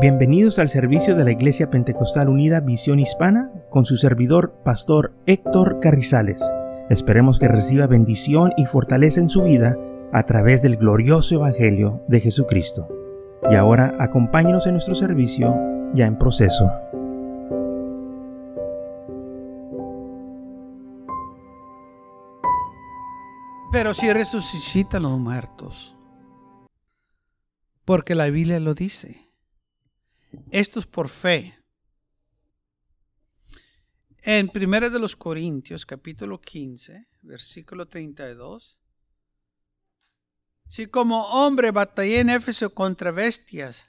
Bienvenidos al servicio de la Iglesia Pentecostal Unida Visión Hispana con su servidor, Pastor Héctor Carrizales. Esperemos que reciba bendición y fortaleza en su vida a través del glorioso Evangelio de Jesucristo. Y ahora acompáñenos en nuestro servicio ya en proceso. Pero si resucitan los muertos, porque la Biblia lo dice. Esto es por fe. En 1 de los Corintios, capítulo 15, versículo 32. Si como hombre batallé en Éfeso contra bestias,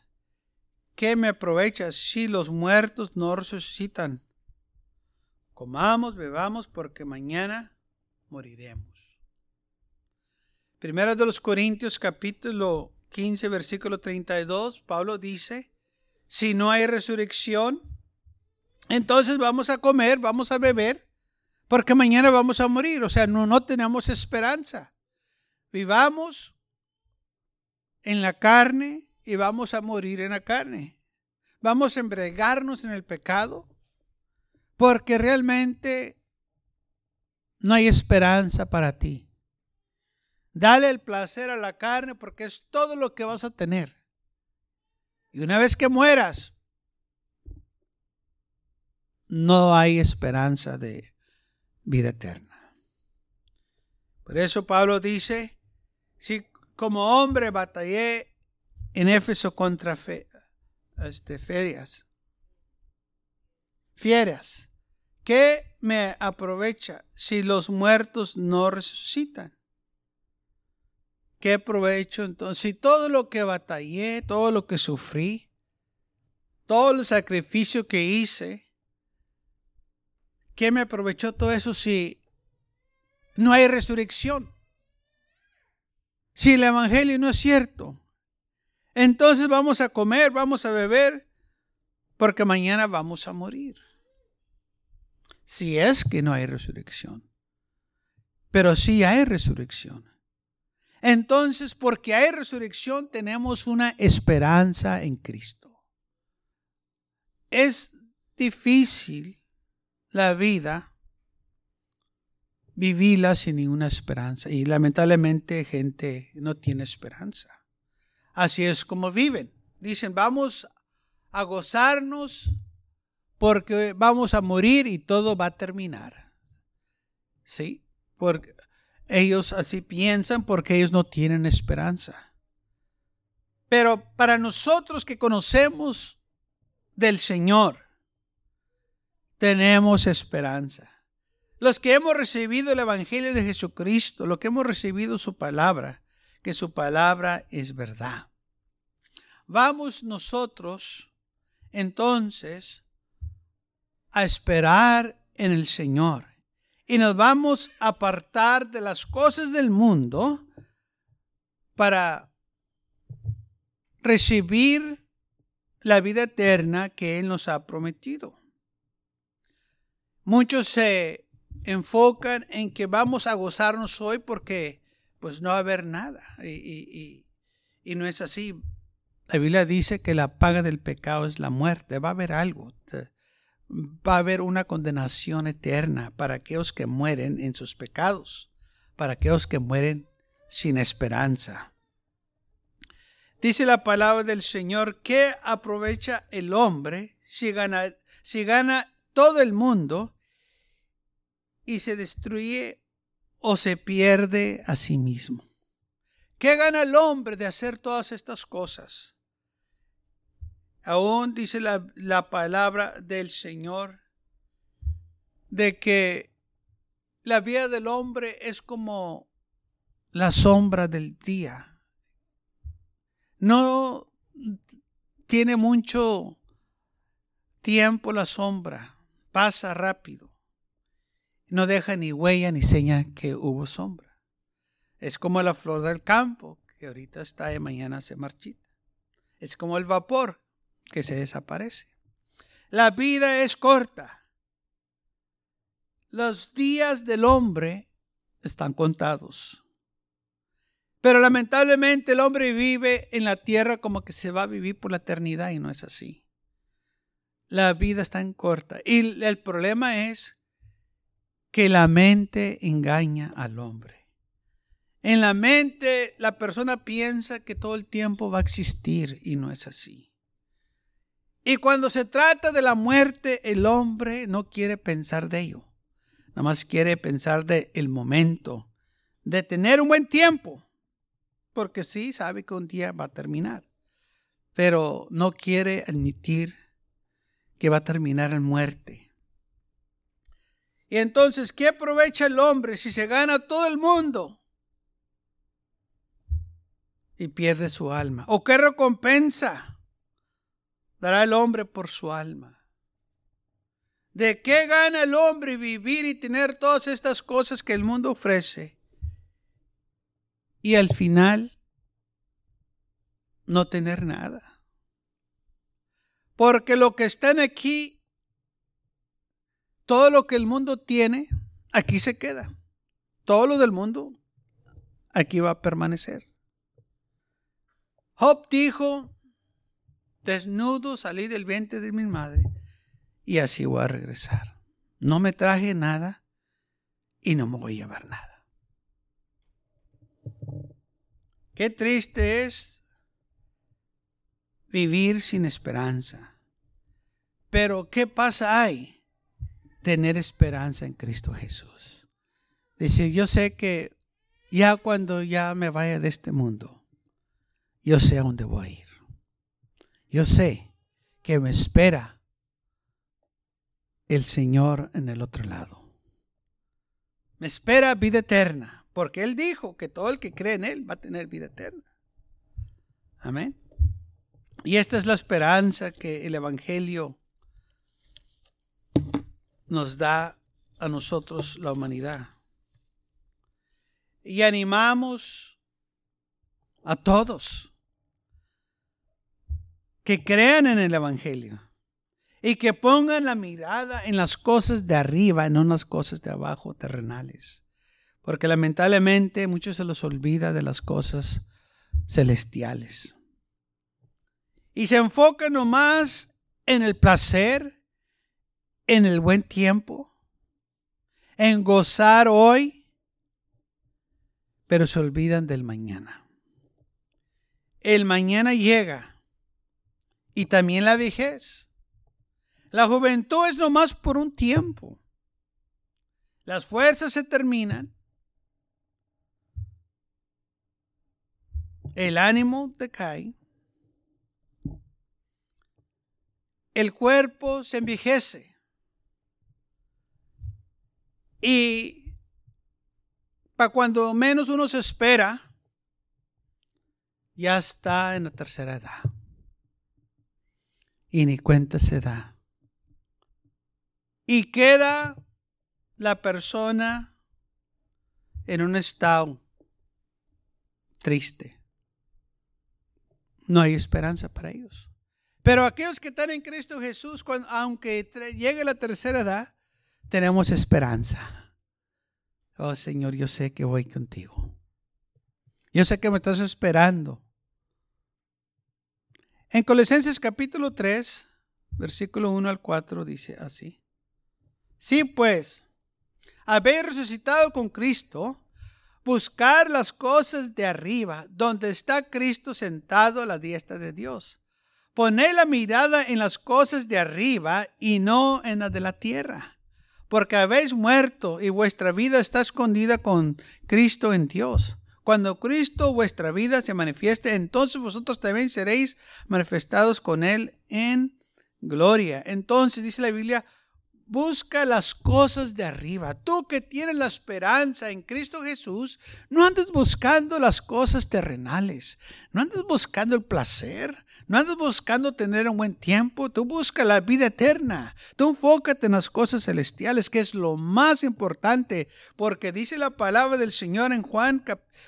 ¿qué me aprovecha si los muertos no resucitan? Comamos, bebamos, porque mañana moriremos. Primero de los Corintios, capítulo 15, versículo 32, Pablo dice, si no hay resurrección, entonces vamos a comer, vamos a beber, porque mañana vamos a morir. O sea, no, no tenemos esperanza. Vivamos en la carne y vamos a morir en la carne. Vamos a embregarnos en el pecado porque realmente no hay esperanza para ti. Dale el placer a la carne porque es todo lo que vas a tener. Y una vez que mueras, no hay esperanza de vida eterna. Por eso Pablo dice, si como hombre batallé en Éfeso contra fe, este, ferias, fieras, ¿qué me aprovecha si los muertos no resucitan? ¿Qué provecho entonces? Si todo lo que batallé, todo lo que sufrí, todo el sacrificio que hice, ¿qué me aprovechó todo eso si no hay resurrección? Si el Evangelio no es cierto, entonces vamos a comer, vamos a beber, porque mañana vamos a morir. Si es que no hay resurrección. Pero sí hay resurrección. Entonces, porque hay resurrección, tenemos una esperanza en Cristo. Es difícil la vida vivirla sin ninguna esperanza y lamentablemente gente no tiene esperanza. Así es como viven. Dicen, vamos a gozarnos porque vamos a morir y todo va a terminar. ¿Sí? Porque ellos así piensan porque ellos no tienen esperanza. Pero para nosotros que conocemos del Señor, tenemos esperanza. Los que hemos recibido el Evangelio de Jesucristo, lo que hemos recibido su palabra, que su palabra es verdad. Vamos nosotros entonces a esperar en el Señor y nos vamos a apartar de las cosas del mundo para recibir la vida eterna que Él nos ha prometido. Muchos se enfocan en que vamos a gozarnos hoy porque pues no va a haber nada. Y, y no es así. La Biblia dice que la paga del pecado es la muerte. Va a haber algo va a haber una condenación eterna para aquellos que mueren en sus pecados, para aquellos que mueren sin esperanza. Dice la palabra del Señor, ¿qué aprovecha el hombre si gana, si gana todo el mundo y se destruye o se pierde a sí mismo? ¿Qué gana el hombre de hacer todas estas cosas? Aún dice la, palabra del Señor de que la vida del hombre es como la sombra del día. No tiene mucho tiempo la sombra, pasa rápido. No deja ni huella ni seña que hubo sombra. Es como la flor del campo, que ahorita está y mañana se marchita. Es como el vapor, que se desaparece. La vida es corta. Los días del hombre están contados. Pero lamentablemente el hombre vive en la tierra como que se va a vivir por la eternidad y no es así. La vida está en corta. Y el problema es que la mente engaña al hombre. En la mente la persona piensa que todo el tiempo va a existir y no es así. Y cuando se trata de la muerte, el hombre no quiere pensar de ello. Nada más quiere pensar de el momento, de tener un buen tiempo, porque sí sabe que un día va a terminar, pero no quiere admitir que va a terminar en muerte. Y entonces, ¿qué aprovecha el hombre si se gana todo el mundo y pierde su alma? ¿O qué recompensa dará el hombre por su alma? ¿De qué gana el hombre vivir y tener todas estas cosas que el mundo ofrece? Y al final, no tener nada. Porque lo que están aquí, todo lo que el mundo tiene, aquí se queda. Todo lo del mundo, aquí va a permanecer. Job dijo, desnudo salí del vientre de mi madre y así voy a regresar. No me traje nada y no me voy a llevar nada. Qué triste es vivir sin esperanza. Pero ¿qué pasa hay? Tener esperanza en Cristo Jesús. Decir, yo sé que ya cuando ya me vaya de este mundo, yo sé a dónde voy a ir. Yo sé que me espera el Señor en el otro lado. Me espera vida eterna, porque Él dijo que todo el que cree en Él va a tener vida eterna. Amén. Y esta es la esperanza que el Evangelio nos da a nosotros, la humanidad. Y animamos a todos que crean en el Evangelio y que pongan la mirada en las cosas de arriba, no en las cosas de abajo, terrenales. Porque lamentablemente muchos se los olvida de las cosas celestiales. Y se enfocan nomás en el placer, en el buen tiempo, en gozar hoy, pero se olvidan del mañana. El mañana llega y también la vejez. La juventud es nomás por un tiempo. Las fuerzas se terminan. El ánimo decae. El cuerpo se envejece. Y para cuando menos uno se espera, ya está en la tercera edad. Y ni cuenta se da. Y queda la persona en un estado triste. No hay esperanza para ellos. Pero aquellos que están en Cristo Jesús, aunque llegue la tercera edad, tenemos esperanza. Oh Señor, yo sé que voy contigo. Yo sé que me estás esperando. En Colosenses capítulo 3, versículo 1 al 4 dice así. Sí, pues, haber resucitado con Cristo, buscar las cosas de arriba, donde está Cristo sentado a la diestra de Dios. Poner la mirada en las cosas de arriba y no en las de la tierra, porque habéis muerto y vuestra vida está escondida con Cristo en Dios. Cuando Cristo vuestra vida se manifieste, entonces vosotros también seréis manifestados con Él en gloria. Entonces dice la Biblia, Busca las cosas de arriba. Tú que tienes la esperanza en Cristo Jesús, no andes buscando las cosas terrenales. No andes buscando el placer. No andas buscando tener un buen tiempo, tú busca la vida eterna. Tú enfócate en las cosas celestiales, que es lo más importante, porque dice la palabra del Señor en Juan,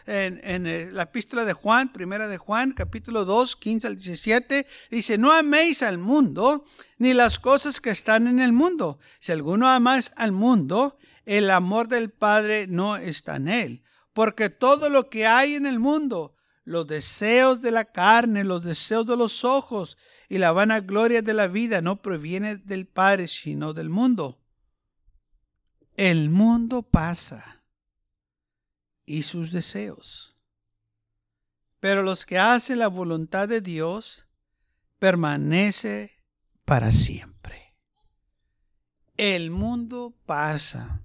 en, eh, la epístola de Juan, primera de Juan, capítulo 2, 15 al 17, dice, no améis al mundo ni las cosas que están en el mundo. Si alguno amas al mundo, el amor del Padre no está en él Porque todo lo que hay en el mundo, los deseos de la carne, los deseos de los ojos y la vanagloria de la vida no proviene del Padre, sino del mundo. El mundo pasa y sus deseos. Pero los que hacen la voluntad de Dios permanece para siempre. El mundo pasa.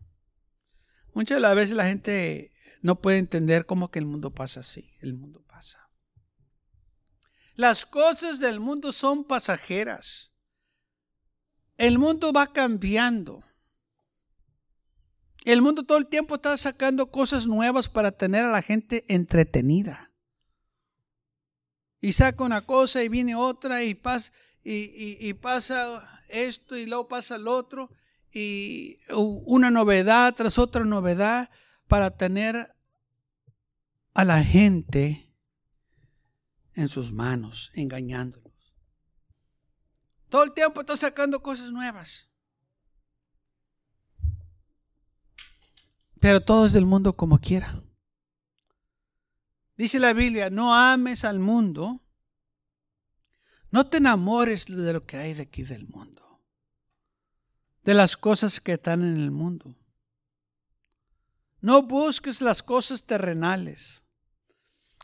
Muchas de las veces la gente no puede entender cómo que el mundo pasa así. El mundo pasa. Las cosas del mundo son pasajeras. El mundo va cambiando. El mundo todo el tiempo está sacando cosas nuevas para tener a la gente entretenida. Y saca una cosa y viene otra y pasa, y, pasa esto y luego pasa lo otro. Y una novedad tras otra novedad para tener a la gente en sus manos, engañándolos. Todo el tiempo está sacando cosas nuevas. Pero todo es del mundo como quiera. Dice la Biblia, no ames al mundo, no te enamores de lo que hay de aquí del mundo, de las cosas que están en el mundo. No busques las cosas terrenales,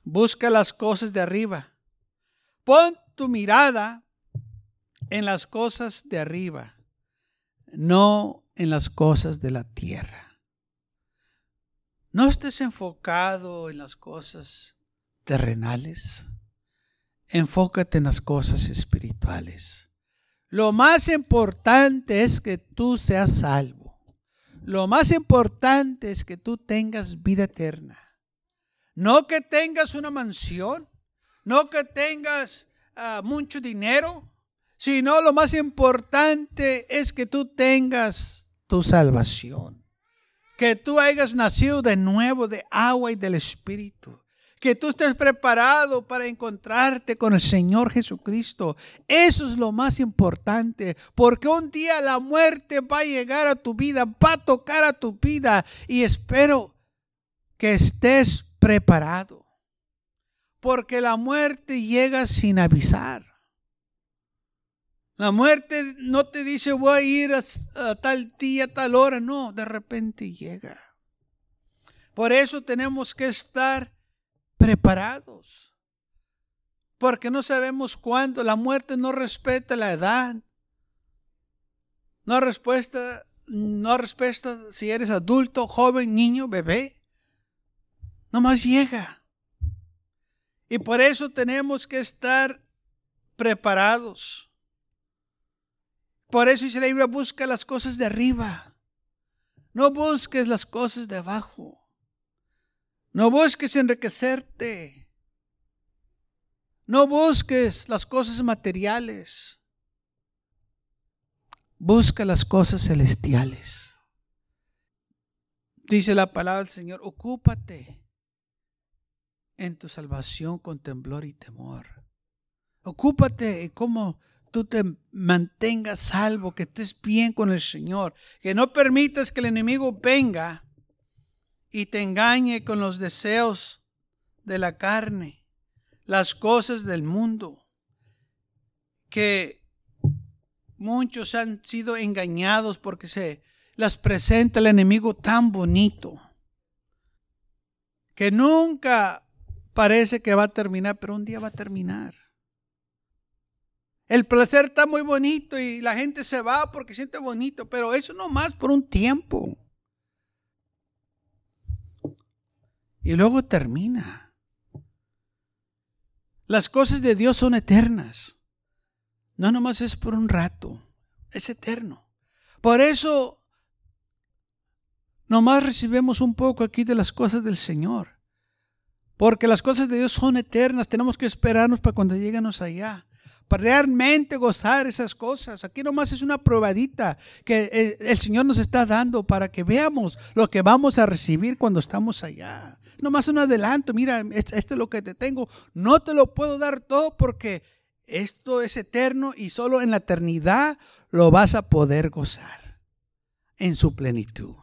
busca las cosas de arriba. Pon tu mirada en las cosas de arriba, no en las cosas de la tierra. No estés enfocado en las cosas terrenales. Enfócate en las cosas espirituales. Lo más importante es que tú seas salvo. Lo más importante es que tú tengas vida eterna. No que tengas una mansión, no que tengas ah, mucho dinero, sino lo más importante es que tú tengas tu salvación que tú hayas nacido de nuevo de agua y del Espíritu. Que tú estés preparado para encontrarte con el Señor Jesucristo. Eso es lo más importante. Porque un día la muerte va a llegar a tu vida, va a tocar a tu vida. Y espero que estés preparado. Porque la muerte llega sin avisar. La muerte no te dice voy a ir a, tal día, a tal hora. No, de repente llega. Por eso tenemos que estar preparados. Porque no sabemos cuándo. La muerte no respeta la edad. No respeta, no respeta si eres adulto, joven, niño, bebé. Nomás llega. Y por eso tenemos que estar preparados. Por eso dice la Biblia, busca las cosas de arriba. No busques las cosas de abajo. No busques enriquecerte. No busques las cosas materiales. Busca las cosas celestiales. Dice la palabra del Señor, ocúpate en tu salvación con temblor y temor. Ocúpate en cómo tú te mantengas salvo, que estés bien con el Señor, que no permitas que el enemigo venga y te engañe con los deseos de la carne, las cosas del mundo, que muchos han sido engañados porque se las presenta el enemigo tan bonito, que nunca parece que va a terminar, pero un día va a terminar. El placer está muy bonito y la gente se va porque siente bonito, pero eso no más por un tiempo. Y luego termina. Las cosas de Dios son eternas. No nomás es por un rato, es eterno. Por eso nomás recibimos un poco aquí de las cosas del Señor. Porque las cosas de Dios son eternas, tenemos que esperarnos para cuando lleguemos allá para realmente gozar esas cosas. Aquí nomás es una probadita que el, Señor nos está dando para que veamos lo que vamos a recibir cuando estamos allá. Nomás un adelanto, mira, esto, es lo que te tengo. No te lo puedo dar todo porque esto es eterno y solo en la eternidad lo vas a poder gozar en su plenitud.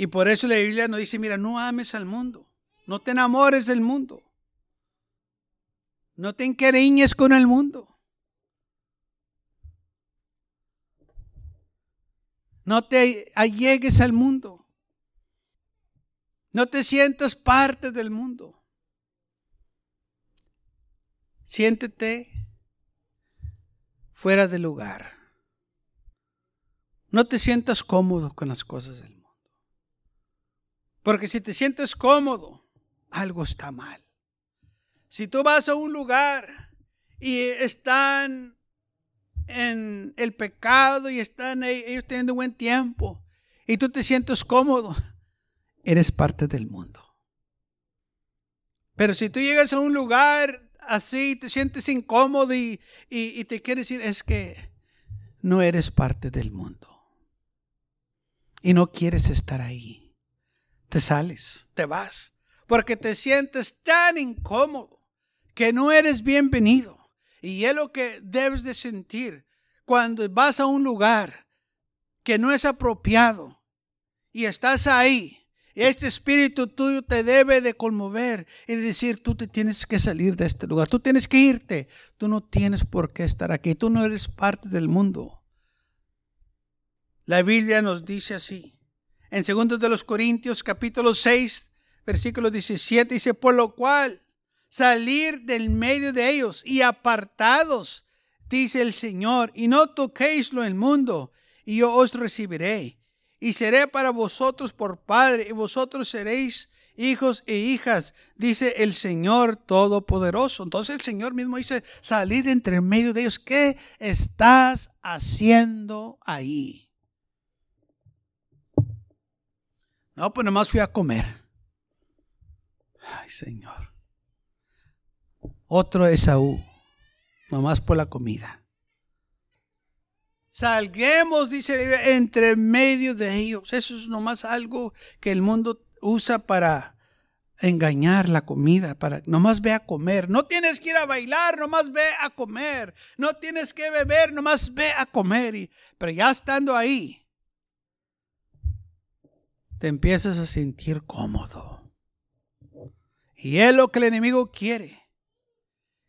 Y por eso la Biblia nos dice, mira, no ames al mundo, no te enamores del mundo, no te encariñes con el mundo. No te allegues al mundo. No te sientas parte del mundo. Siéntete fuera de lugar. No te sientas cómodo con las cosas del mundo. Porque si te sientes cómodo, algo está mal. Si tú vas a un lugar y están en el pecado y están ellos teniendo buen tiempo y tú te sientes cómodo, eres parte del mundo. Pero si tú llegas a un lugar así, te sientes incómodo y, y, te quieres decir, es que no eres parte del mundo. Y no quieres estar ahí. Te sales, te vas, porque te sientes tan incómodo que no eres bienvenido. Y es lo que debes de sentir cuando vas a un lugar que no es apropiado y estás ahí. Este espíritu tuyo te debe de conmover y decir, tú te tienes que salir de este lugar, tú tienes que irte, tú no tienes por qué estar aquí, tú no eres parte del mundo. La Biblia nos dice así, en 2 de los Corintios capítulo 6, versículo 17, dice, por lo cual salir del medio de ellos y apartados, dice el Señor, y no toquéis lo el mundo, y yo os recibiré y seré para vosotros por Padre, y vosotros seréis hijos e hijas, dice el Señor Todopoderoso. Entonces el Señor mismo dice, salid entre medio de ellos. ¿Qué estás haciendo ahí? No, pues nomás fui a comer. Ay, Señor. Otro Esaú, nomás por la comida. Salguemos, dice, entre medio de ellos. Eso es nomás algo que el mundo usa para engañar la comida, para nomás ve a comer. No tienes que ir a bailar, nomás ve a comer. No tienes que beber, nomás ve a comer. Y, pero ya estando ahí, te empiezas a sentir cómodo. Y es lo que el enemigo quiere.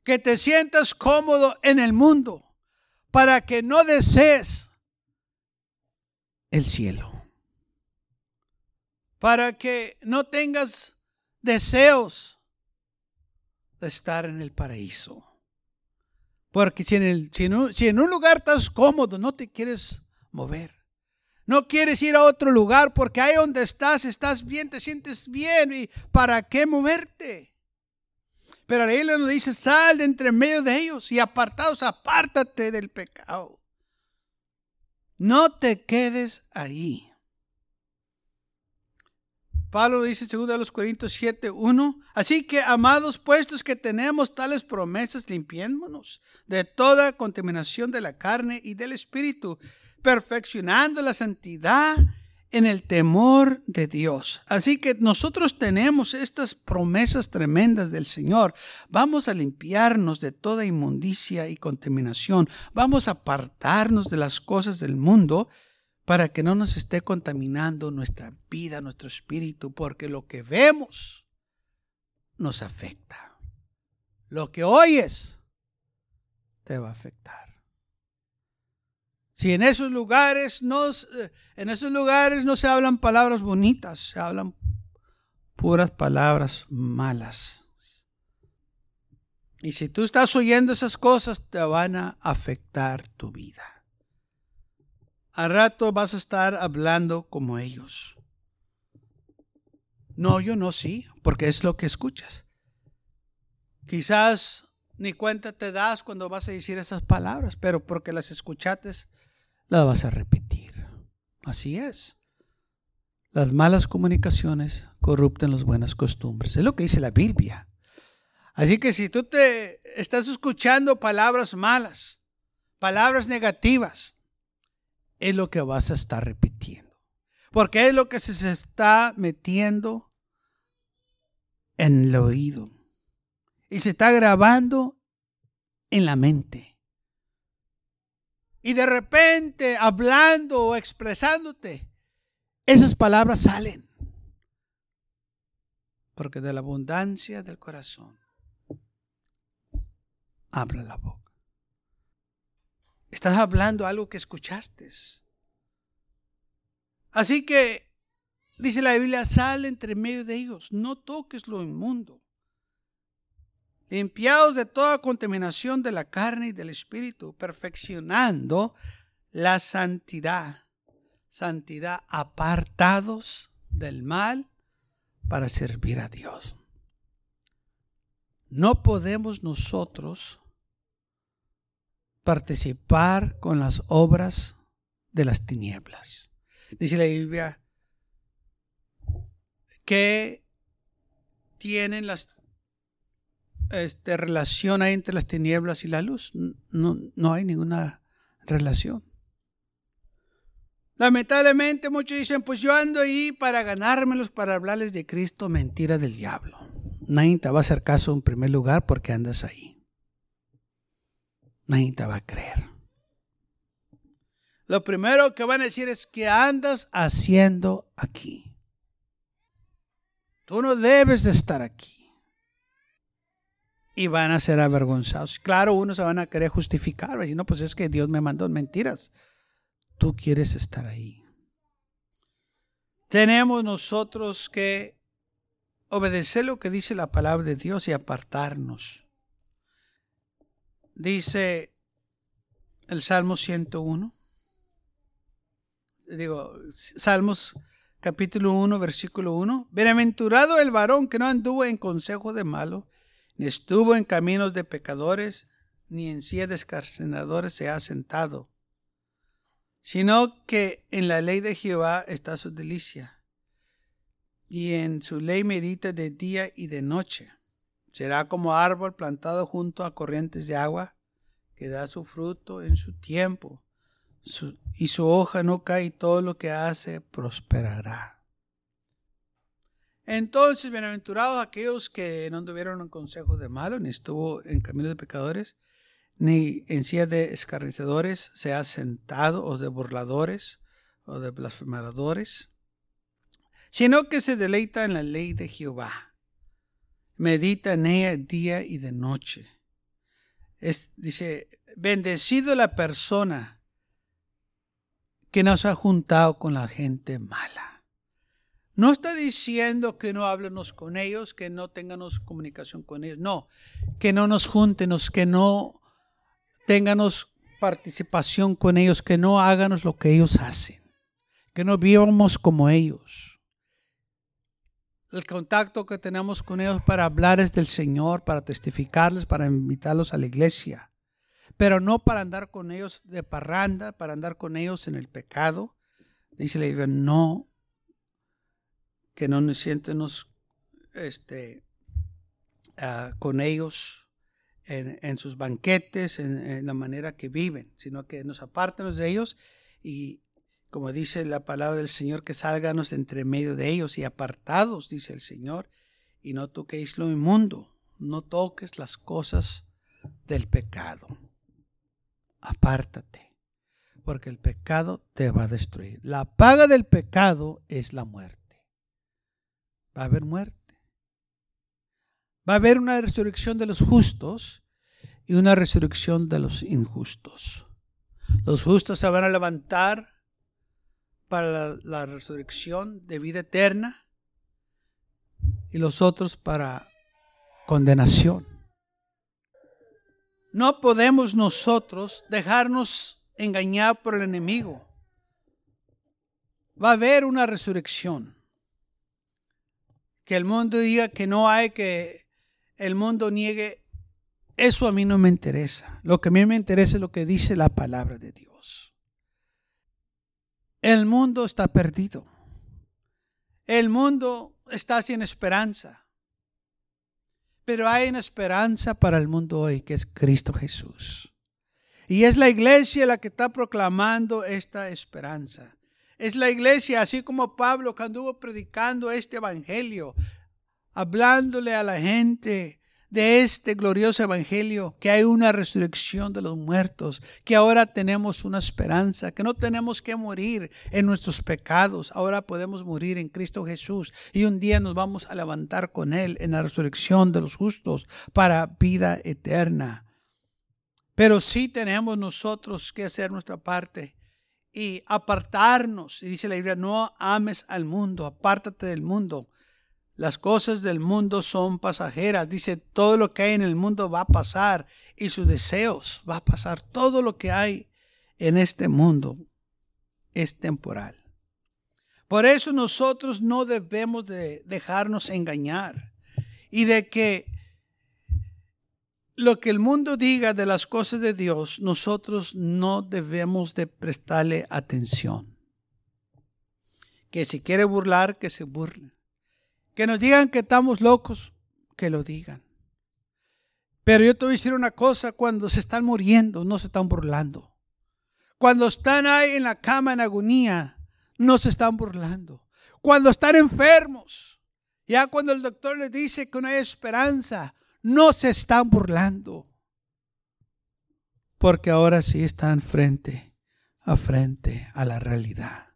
Que te sientas cómodo en el mundo para que no desees el cielo. Para que no tengas deseos de estar en el paraíso. Porque si en, el, en un lugar estás cómodo, no te quieres mover. No quieres ir a otro lugar porque ahí donde estás, estás bien, te sientes bien. ¿Y para qué moverte? Pero Biblia nos dice, sal de entre medio de ellos y apartados, apártate del pecado. No te quedes ahí. Pablo dice en 2 Corintios 7, 1, así que amados puestos que tenemos tales promesas, limpiémonos de toda contaminación de la carne y del espíritu, perfeccionando la santidad en el temor de Dios. Así que nosotros tenemos estas promesas tremendas del Señor. Vamos a limpiarnos de toda inmundicia y contaminación. Vamos a apartarnos de las cosas del mundo para que no nos esté contaminando nuestra vida, nuestro espíritu, porque lo que vemos nos afecta. Lo que oyes te va a afectar. Si en esos lugares no, en esos lugares no se hablan palabras bonitas, se hablan puras palabras malas. Y si tú estás oyendo esas cosas, te van a afectar tu vida. Al rato vas a estar hablando como ellos. No, yo no, sí, porque es lo que escuchas. Quizás ni cuenta te das cuando vas a decir esas palabras, pero porque las escuchates la vas a repetir. Así es. Las malas comunicaciones corrupten las buenas costumbres. Es lo que dice la Biblia. Así que si tú te estás escuchando palabras malas, palabras negativas, es lo que vas a estar repitiendo. Porque es lo que se está metiendo en el oído. Y se está grabando en la mente. Y de repente, hablando o expresándote, esas palabras salen. Porque de la abundancia del corazón habla la boca. Estás hablando algo que escuchaste. Así que, dice la Biblia, sale entre medio de ellos, no toques lo inmundo. Limpiados de toda contaminación de la carne y del espíritu, perfeccionando la santidad. Santidad, apartados del mal para servir a Dios. No podemos nosotros participar con las obras de las tinieblas. Dice la Biblia que tienen las este, relación entre las tinieblas y la luz. No, no hay ninguna relación. Lamentablemente muchos dicen, pues yo ando ahí para ganármelos, para hablarles de Cristo, mentira del diablo. Nadie te va a hacer caso en primer lugar porque andas ahí. Nadie te va a creer. Lo primero que van a decir es que andas haciendo aquí. Tú no debes de estar aquí. Y van a ser avergonzados. Claro, unos se van a querer justificar. Y no, pues es que Dios me mandó mentiras. Tú quieres estar ahí. Tenemos nosotros que obedecer lo que dice la palabra de Dios y apartarnos. Dice el Salmo 101. Digo, Salmos capítulo 1, versículo 1. Bienaventurado el varón que no anduvo en consejo de malo, ni estuvo en caminos de pecadores, ni en silla de escarcenadores se ha sentado, sino que en la ley de Jehová está su delicia y en su ley medita de día y de noche. Será como árbol plantado junto a corrientes de agua, que da su fruto en su tiempo, y su hoja no cae, y todo lo que hace prosperará. Entonces, bienaventurados aquellos que no tuvieron un consejo de malo, ni estuvo en camino de pecadores, ni en silla de escarnecedores se ha sentado, o de burladores, o de blasfemadores sino que se deleita en la ley de Jehová. Medita en ella día y de noche. Es, dice, bendecido la persona que nos ha juntado con la gente mala. No está diciendo que no hablemos con ellos, que no tengamos comunicación con ellos. No, que no nos juntenos, que no tengamos participación con ellos, que no háganos lo que ellos hacen, que no vivamos como ellos el contacto que tenemos con ellos para hablarles del Señor, para testificarles, para invitarlos a la iglesia, pero no para andar con ellos de parranda, para andar con ellos en el pecado. Dice la Biblia, no, que no nos siéntenos este, ah, con ellos en, sus banquetes, en, en, la manera que viven, sino que nos aparten de ellos y como dice la palabra del Señor, que salganos entre medio de ellos y apartados, dice el Señor, y no toquéis lo inmundo, no toques las cosas del pecado. Apártate, porque el pecado te va a destruir. La paga del pecado es la muerte. Va a haber muerte. Va a haber una resurrección de los justos y una resurrección de los injustos. Los justos se van a levantar para la, resurrección de vida eterna y los otros para condenación. No podemos nosotros dejarnos engañar por el enemigo. Va a haber una resurrección. Que el mundo diga que no hay, que el mundo niegue, eso a mí no me interesa. Lo que a mí me interesa es lo que dice la palabra de Dios. El mundo está perdido. El mundo está sin esperanza. Pero hay una esperanza para el mundo hoy, que es Cristo Jesús. Y es la iglesia la que está proclamando esta esperanza. Es la iglesia, así como Pablo que anduvo predicando este evangelio, hablándole a la gente de este glorioso evangelio, que hay una resurrección de los muertos, que ahora tenemos una esperanza, que no tenemos que morir en nuestros pecados, ahora podemos morir en Cristo Jesús y un día nos vamos a levantar con Él en la resurrección de los justos para vida eterna. Pero sí tenemos nosotros que hacer nuestra parte y apartarnos. Y dice la Biblia, no ames al mundo, apártate del mundo las cosas del mundo son pasajeras. Dice, todo lo que hay en el mundo va a pasar y sus deseos va a pasar. Todo lo que hay en este mundo es temporal. Por eso nosotros no debemos de dejarnos engañar y de que lo que el mundo diga de las cosas de Dios, nosotros no debemos de prestarle atención. Que si quiere burlar, que se burle. Que nos digan que estamos locos, que lo digan. Pero yo te voy a decir una cosa, cuando se están muriendo, no se están burlando. Cuando están ahí en la cama en agonía, no se están burlando. Cuando están enfermos, ya cuando el doctor les dice que no hay esperanza, no se están burlando. Porque ahora sí están frente a frente a la realidad.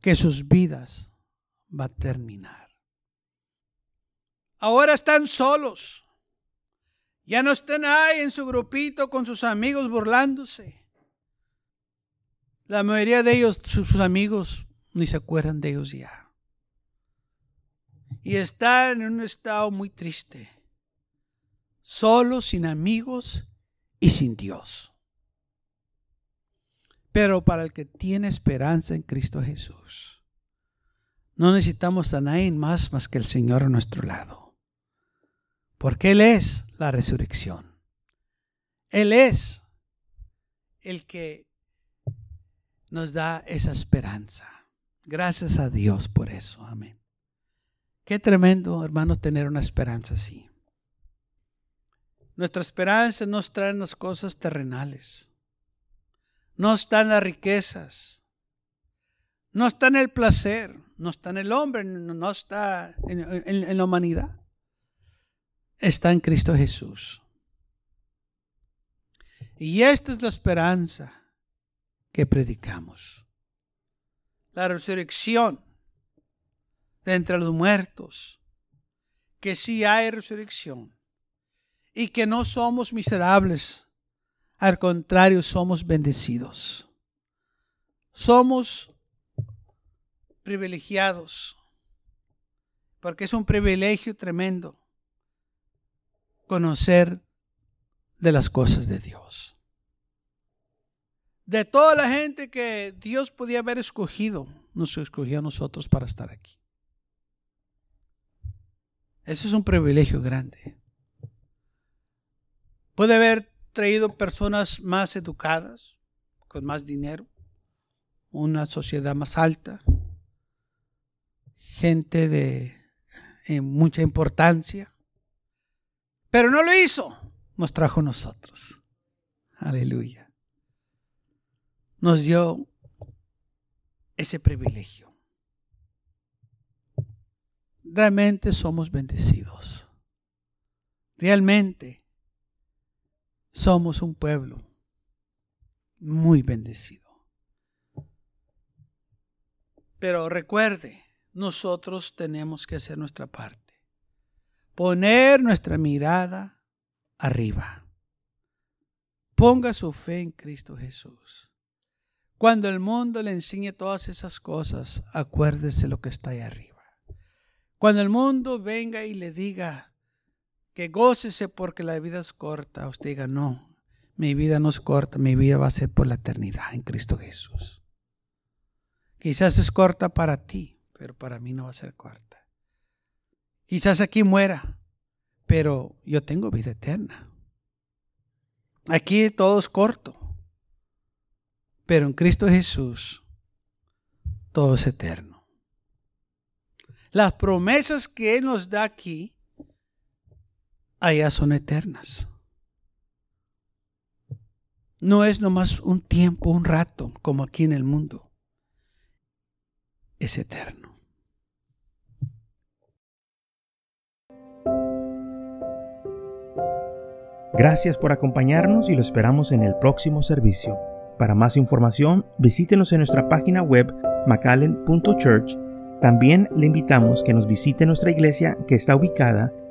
Que sus vidas va a terminar. Ahora están solos. Ya no están ahí en su grupito con sus amigos burlándose. La mayoría de ellos, sus amigos, ni se acuerdan de ellos ya. Y están en un estado muy triste. Solos, sin amigos y sin Dios. Pero para el que tiene esperanza en Cristo Jesús, no necesitamos a nadie más más que el Señor a nuestro lado. Porque Él es la resurrección. Él es el que nos da esa esperanza. Gracias a Dios por eso. Amén. Qué tremendo, hermanos, tener una esperanza así. Nuestra esperanza no está en las cosas terrenales. No está en las riquezas. No está en el placer. No está en el hombre. No está en, en la humanidad está en Cristo Jesús. Y esta es la esperanza que predicamos. La resurrección de entre los muertos. Que sí hay resurrección. Y que no somos miserables. Al contrario, somos bendecidos. Somos privilegiados. Porque es un privilegio tremendo conocer de las cosas de Dios. De toda la gente que Dios podía haber escogido, nos escogió a nosotros para estar aquí. Eso es un privilegio grande. Puede haber traído personas más educadas, con más dinero, una sociedad más alta, gente de eh, mucha importancia, pero no lo hizo. Nos trajo nosotros. Aleluya. Nos dio ese privilegio. Realmente somos bendecidos. Realmente somos un pueblo muy bendecido. Pero recuerde, nosotros tenemos que hacer nuestra parte poner nuestra mirada arriba. Ponga su fe en Cristo Jesús. Cuando el mundo le enseñe todas esas cosas, acuérdese lo que está ahí arriba. Cuando el mundo venga y le diga que gócese porque la vida es corta, usted diga, no, mi vida no es corta, mi vida va a ser por la eternidad en Cristo Jesús. Quizás es corta para ti, pero para mí no va a ser corta. Quizás aquí muera, pero yo tengo vida eterna. Aquí todo es corto, pero en Cristo Jesús todo es eterno. Las promesas que Él nos da aquí, allá son eternas. No es nomás un tiempo, un rato, como aquí en el mundo. Es eterno. Gracias por acompañarnos y lo esperamos en el próximo servicio. Para más información, visítenos en nuestra página web macallen.church. También le invitamos que nos visite nuestra iglesia que está ubicada